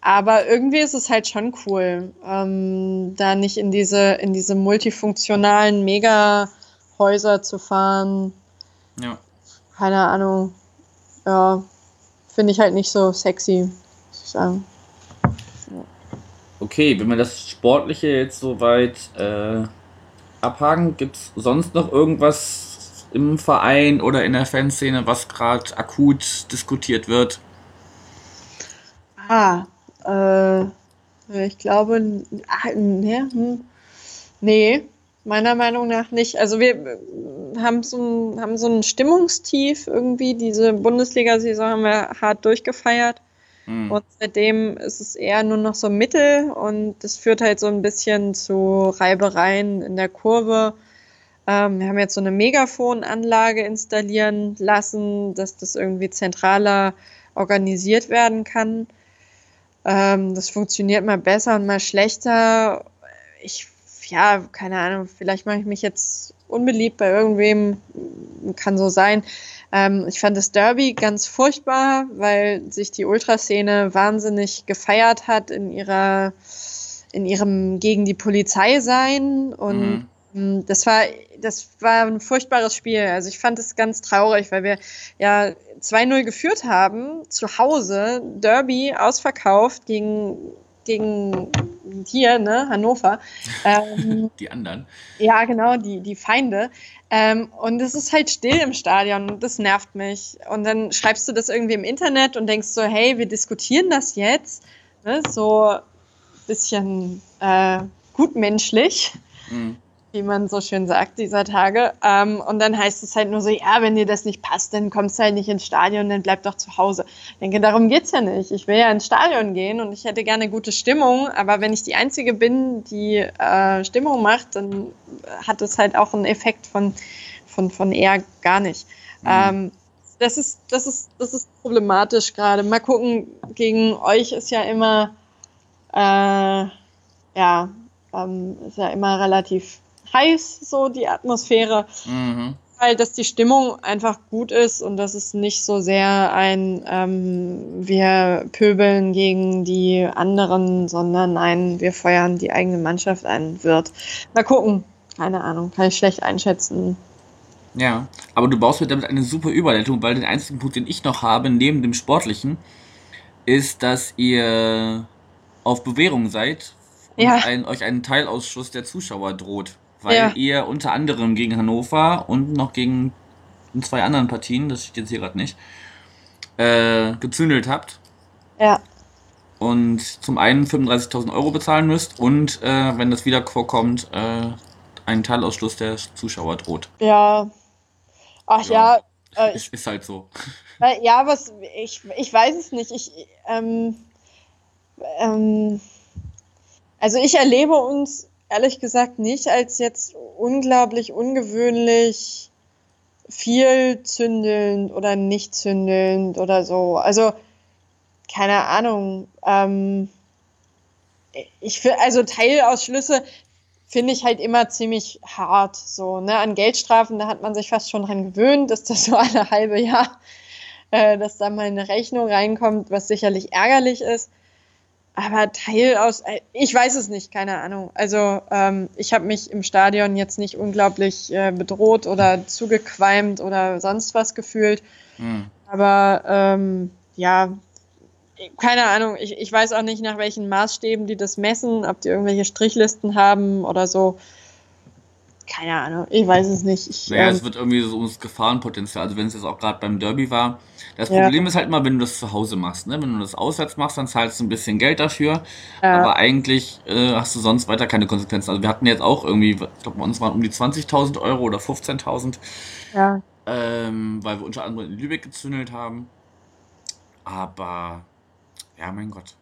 Aber irgendwie ist es halt schon cool, ähm, da nicht in diese, in diese multifunktionalen Mega-Häuser zu fahren. Ja. Keine Ahnung. Ja, finde ich halt nicht so sexy, muss ich sagen. Okay, wenn wir das Sportliche jetzt soweit äh, abhaken, gibt es sonst noch irgendwas, im Verein oder in der Fanszene, was gerade akut diskutiert wird? Ah, äh, ich glaube, ach, ne, hm, nee, meiner Meinung nach nicht. Also wir haben so ein, haben so ein Stimmungstief irgendwie. Diese Bundesliga-Saison haben wir hart durchgefeiert. Mhm. Und seitdem ist es eher nur noch so Mittel und das führt halt so ein bisschen zu Reibereien in der Kurve. Ähm, wir haben jetzt so eine Megafonanlage installieren lassen, dass das irgendwie zentraler organisiert werden kann. Ähm, das funktioniert mal besser und mal schlechter. Ich, ja, keine Ahnung, vielleicht mache ich mich jetzt unbeliebt bei irgendwem, kann so sein. Ähm, ich fand das Derby ganz furchtbar, weil sich die Ultraszene wahnsinnig gefeiert hat in ihrer, in ihrem gegen die Polizei sein und mhm das war, das war ein furchtbares Spiel. Also ich fand es ganz traurig, weil wir ja 2-0 geführt haben, zu Hause, Derby ausverkauft gegen gegen hier, ne, Hannover. Ähm, Die anderen. ja, genau, die, die Feinde. Ähm, und es ist halt still im Stadion und das nervt mich. Und dann schreibst du das irgendwie im Internet und denkst so, hey, wir diskutieren das jetzt. Ne, so ein bisschen äh, gutmenschlich Mhm. Wie man so schön sagt, dieser Tage. Ähm, und dann heißt es halt nur so, ja, wenn dir das nicht passt, dann kommst du halt nicht ins Stadion, dann bleib doch zu Hause. Ich denke, darum geht's ja nicht. Ich will ja ins Stadion gehen und ich hätte gerne gute Stimmung, aber wenn ich die Einzige bin, die äh, Stimmung macht, dann hat es halt auch einen Effekt von, von, von eher gar nicht. Ähm, das ist, das ist, das ist problematisch gerade. Mal gucken, gegen euch ist ja immer, äh, ja, ähm, ist ja immer relativ heiß, so die Atmosphäre, Mhm. weil dass die Stimmung einfach gut ist und dass es nicht so sehr ein ähm, wir pöbeln gegen die anderen, sondern ein wir feuern die eigene Mannschaft an wird. Mal gucken. Keine Ahnung, kann ich schlecht einschätzen. Ja, aber du baust mir damit eine super Überleitung, weil den einzigen Punkt, den ich noch habe, neben dem Sportlichen, ist, dass ihr auf Bewährung seid und Ja. ein, euch einen Teilausschuss der Zuschauer droht. Weil Ja. ihr unter anderem gegen Hannover und noch gegen zwei anderen Partien, das steht jetzt hier gerade nicht, äh, gezündelt habt Ja, und zum einen 35.000 Euro bezahlen müsst und, äh, wenn das wieder vorkommt, äh, einen Teilausschluss der Zuschauer droht. ja. Ach Ja. ja, äh, Ist, ist halt so. Weil, ja, was, ich, ich weiß es nicht. Ich, ähm, ähm, also ich erlebe uns ehrlich gesagt nicht als jetzt unglaublich ungewöhnlich viel zündelnd oder nicht zündelnd oder so. Also, keine Ahnung. Ähm, ich also Teilausschlüsse finde ich halt immer ziemlich hart. So, ne? An Geldstrafen, da hat man sich fast schon dran gewöhnt, dass das so alle halbe Jahr, äh, dass da mal eine Rechnung reinkommt, was sicherlich ärgerlich ist. Aber Teilaus, äh, ich weiß es nicht, keine Ahnung. Also ähm, ich habe mich im Stadion jetzt nicht unglaublich äh, bedroht oder zugequalmt oder sonst was gefühlt. Hm. Aber ähm, ja, keine Ahnung, ich, ich weiß auch nicht, nach welchen Maßstäben die das messen, ob die irgendwelche Strichlisten haben oder so. Keine Ahnung, ich weiß es nicht. Ich, Naja, ähm, es wird irgendwie so ums Gefahrenpotenzial. Also wenn es jetzt auch gerade beim Derby war. Das Ja. Problem ist halt immer, wenn du das zu Hause machst. Ne? Wenn du das auswärts machst, dann zahlst du ein bisschen Geld dafür. Ja. Aber eigentlich äh, hast du sonst weiter keine Konsequenzen. Also wir hatten jetzt auch irgendwie, ich glaube bei uns waren um die 20.000 Euro oder 15.000, ja. ähm, weil wir unter anderem in Lübeck gezündelt haben. Aber, ja, mein Gott.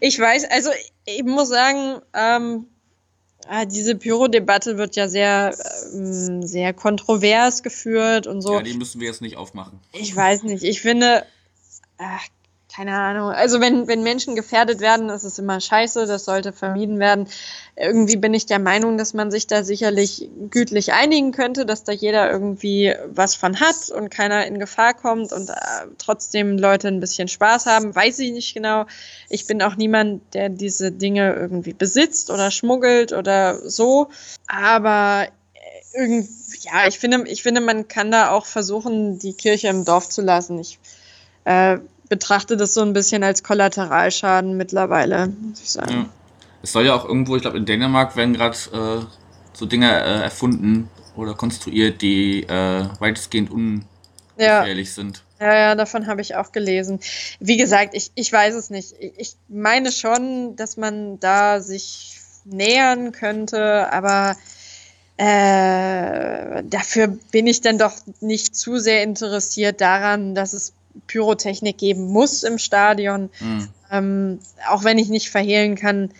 Ich weiß, also ich muss sagen, ähm, diese Pyro-Debatte wird ja sehr, ähm, sehr kontrovers geführt und so. Ja, die müssen wir jetzt nicht aufmachen. Ich weiß nicht. Ich finde, ach, keine Ahnung. Also wenn, wenn Menschen gefährdet werden, ist es immer scheiße. Das sollte vermieden werden. Irgendwie bin ich der Meinung, dass man sich da sicherlich gütlich einigen könnte, dass da jeder irgendwie was von hat und keiner in Gefahr kommt und äh, trotzdem Leute ein bisschen Spaß haben. Weiß ich nicht genau. Ich bin auch niemand, der diese Dinge irgendwie besitzt oder schmuggelt oder so. Aber äh, irgendwie, ja, ich finde, ich finde, man kann da auch versuchen, die Kirche im Dorf zu lassen. Ich äh, betrachte das so ein bisschen als Kollateralschaden mittlerweile, muss ich sagen. Ja. Es soll ja auch irgendwo, ich glaube in Dänemark werden gerade äh, so Dinge äh, erfunden oder konstruiert, die äh, weitestgehend Ja, ungefährlich sind. ja, ja, davon habe ich auch gelesen. Wie gesagt, ich, ich weiß es nicht. Ich, ich meine schon, dass man da sich nähern könnte, aber äh, dafür bin ich dann doch nicht zu sehr interessiert daran, dass es Pyrotechnik geben muss im Stadion. Hm. Ähm, auch wenn ich nicht verhehlen kann,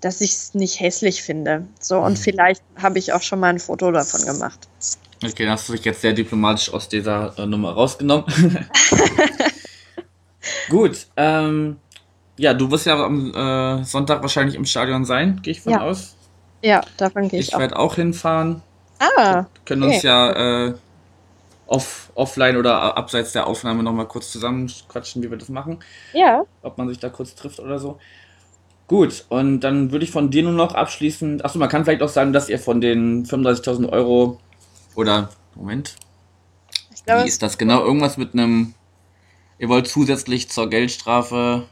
dass ich es nicht hässlich finde. So, und Mhm. vielleicht habe ich auch schon mal ein Foto davon gemacht. Okay, dann hast du dich jetzt sehr diplomatisch aus dieser äh, Nummer rausgenommen. Gut, ähm, ja, du wirst ja am äh, Sonntag wahrscheinlich im Stadion sein, gehe ich von Ja. aus. Ja, davon gehe ich, Ich werde auch hinfahren. Ah, können Okay. uns ja äh, off, offline oder abseits der Aufnahme nochmal kurz zusammen quatschen, wie wir das machen. ja. Ob man sich da kurz trifft oder so. Gut, und dann würde ich von dir nur noch abschließend. Achso, man kann vielleicht auch sagen, dass ihr von den 35.000 Euro oder. Moment, Ich glaube, wie ist das genau? Irgendwas mit einem. Ihr wollt zusätzlich zur Geldstrafe.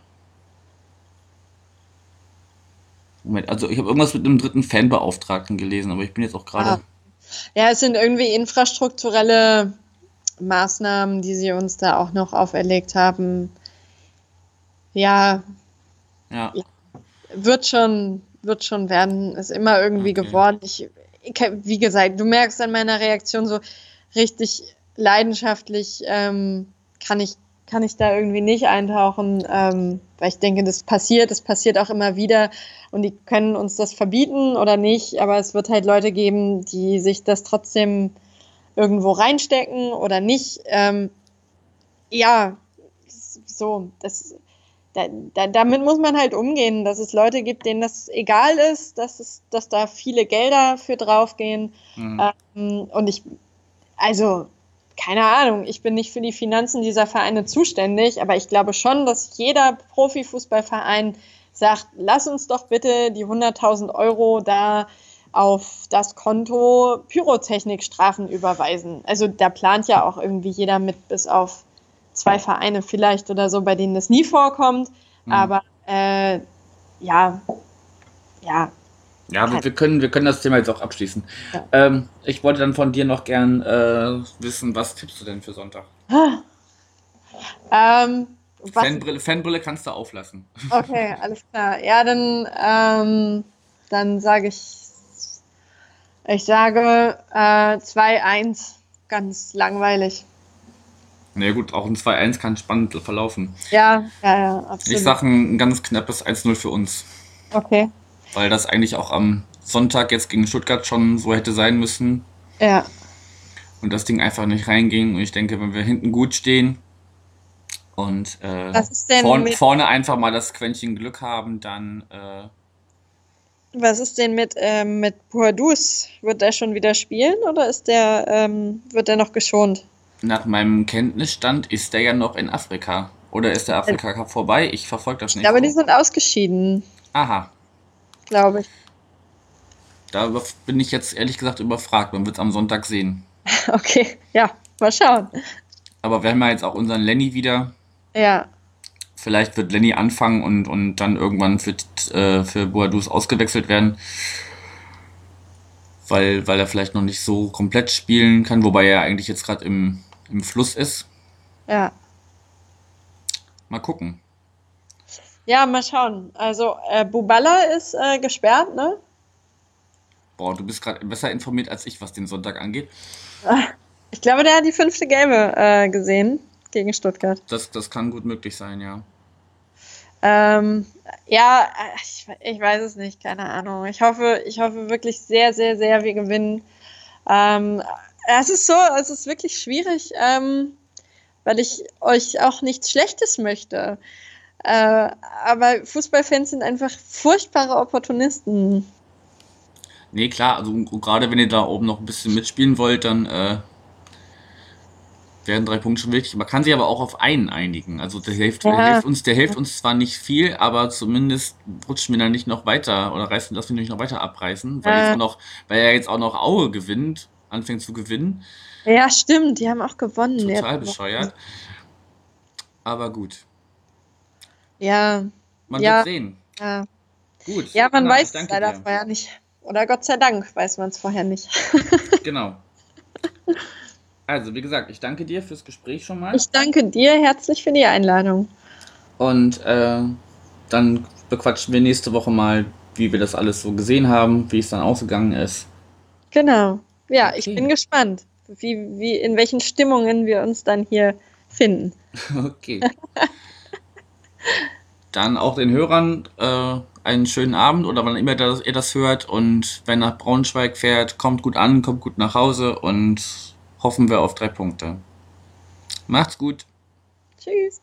Moment, also ich habe irgendwas mit einem dritten Fanbeauftragten gelesen, aber ich bin jetzt auch gerade. Ah. Ja, es sind irgendwie infrastrukturelle Maßnahmen, die sie uns da auch noch auferlegt haben. Ja, Ja. wird schon, wird schon werden. Ist immer irgendwie Okay. geworden. Ich, ich, wie gesagt, du merkst an meiner Reaktion so richtig leidenschaftlich, ähm, kann ich, kann ich da irgendwie nicht eintauchen, ähm, weil ich denke, das passiert, das passiert auch immer wieder und die können uns das verbieten oder nicht, aber es wird halt Leute geben, die sich das trotzdem irgendwo reinstecken oder nicht. Ähm, ja, so, das, da, da, damit muss man halt umgehen, dass es Leute gibt, denen das egal ist, dass, es, dass da viele Gelder für draufgehen. Mhm. Ähm, und ich, also, keine Ahnung, ich bin nicht für die Finanzen dieser Vereine zuständig, aber ich glaube schon, dass jeder Profifußballverein sagt, lass uns doch bitte die 100.000 Euro da auf das Konto Pyrotechnikstrafen überweisen. Also da plant ja auch irgendwie jeder mit, bis auf zwei Vereine vielleicht oder so, bei denen das nie vorkommt. Mhm. Aber äh, ja, ja, Ja, wir, wir, können, wir können das Thema jetzt auch abschließen. Ja. Ähm, ich wollte dann von dir noch gern äh, wissen, was tippst du denn für Sonntag? ähm, Fanbrille, Fanbrille kannst du auflassen. okay, alles klar. Ja, dann, ähm, dann sage ich, ich sage äh, 2-1, ganz langweilig. Na ja, gut, auch ein 2-1 kann spannend verlaufen. Ja, ja, ja, absolut. Ich sage ein ganz knappes 1-0 für uns. okay, Weil das eigentlich auch am Sonntag jetzt gegen Stuttgart schon so hätte sein müssen. ja, und das Ding einfach nicht reinging. Und ich denke, wenn wir hinten gut stehen und äh, vorn, vorne einfach mal das Quäntchen Glück haben, dann äh, Was ist denn mit, ähm, mit Boadus? Wird der schon wieder spielen oder ist der, ähm, wird der noch geschont? nach meinem Kenntnisstand ist der ja noch in Afrika. Oder ist der Afrika Cup vorbei? Ich verfolge das nicht. Aber die sind ausgeschieden, Aha, glaube ich. da bin ich jetzt ehrlich gesagt überfragt. Man wird es am Sonntag sehen. Okay, ja, mal schauen. Aber wir haben ja jetzt auch unseren Lenny wieder. Ja, Vielleicht wird Lenny anfangen und, und dann irgendwann für, äh, für Boadus ausgewechselt werden. Weil, weil er vielleicht noch nicht so komplett spielen kann, wobei er eigentlich jetzt gerade im, im Fluss ist. ja. Mal gucken. Ja, mal schauen. Also, äh, Buballa ist äh, gesperrt, ne? Boah, du bist gerade besser informiert als ich, was den Sonntag angeht. Ich glaube, der hat die fünfte Gelbe äh, gesehen gegen Stuttgart. Das, das kann gut möglich sein, ja. Ähm, ja, ich, ich weiß es nicht, keine Ahnung. Ich hoffe, ich hoffe wirklich sehr, sehr, sehr, wir gewinnen. Ähm, es ist so, es ist wirklich schwierig, ähm, weil ich euch auch nichts Schlechtes möchte. Äh, aber Fußballfans sind einfach furchtbare Opportunisten. Nee, klar, also gerade wenn ihr da oben noch ein bisschen mitspielen wollt, dann äh, wären drei Punkte schon wichtig. Man kann sich aber auch auf einen einigen. Also der hilft, der Ja. hilft uns, der hilft uns zwar nicht viel, aber zumindest rutschen wir dann nicht noch weiter oder reißen, dass wir nicht noch weiter abreißen, weil, Ja. jetzt auch noch, weil er jetzt auch noch Aue gewinnt, anfängt zu gewinnen. Ja, stimmt, die haben auch gewonnen. Total bescheuert. Aber gut. Ja, Man Ja. wird sehen. ja. Gut. Ja, man ich weiß es leider dir. vorher nicht. Oder Gott sei Dank weiß man es vorher nicht. Genau. Also, wie gesagt, ich danke dir fürs Gespräch schon mal. Ich danke dir herzlich für die Einladung. Und äh, dann bequatschen wir nächste Woche mal, wie wir das alles so gesehen haben, wie es dann ausgegangen ist. Genau. Ja, ich Okay. bin gespannt, wie, wie, in welchen Stimmungen wir uns dann hier finden. Okay. dann auch den Hörern äh, einen schönen Abend oder wann immer das, ihr das hört. Und wenn nach Braunschweig fährt, kommt gut an, kommt gut nach Hause und hoffen wir auf drei Punkte. Macht's gut. Tschüss.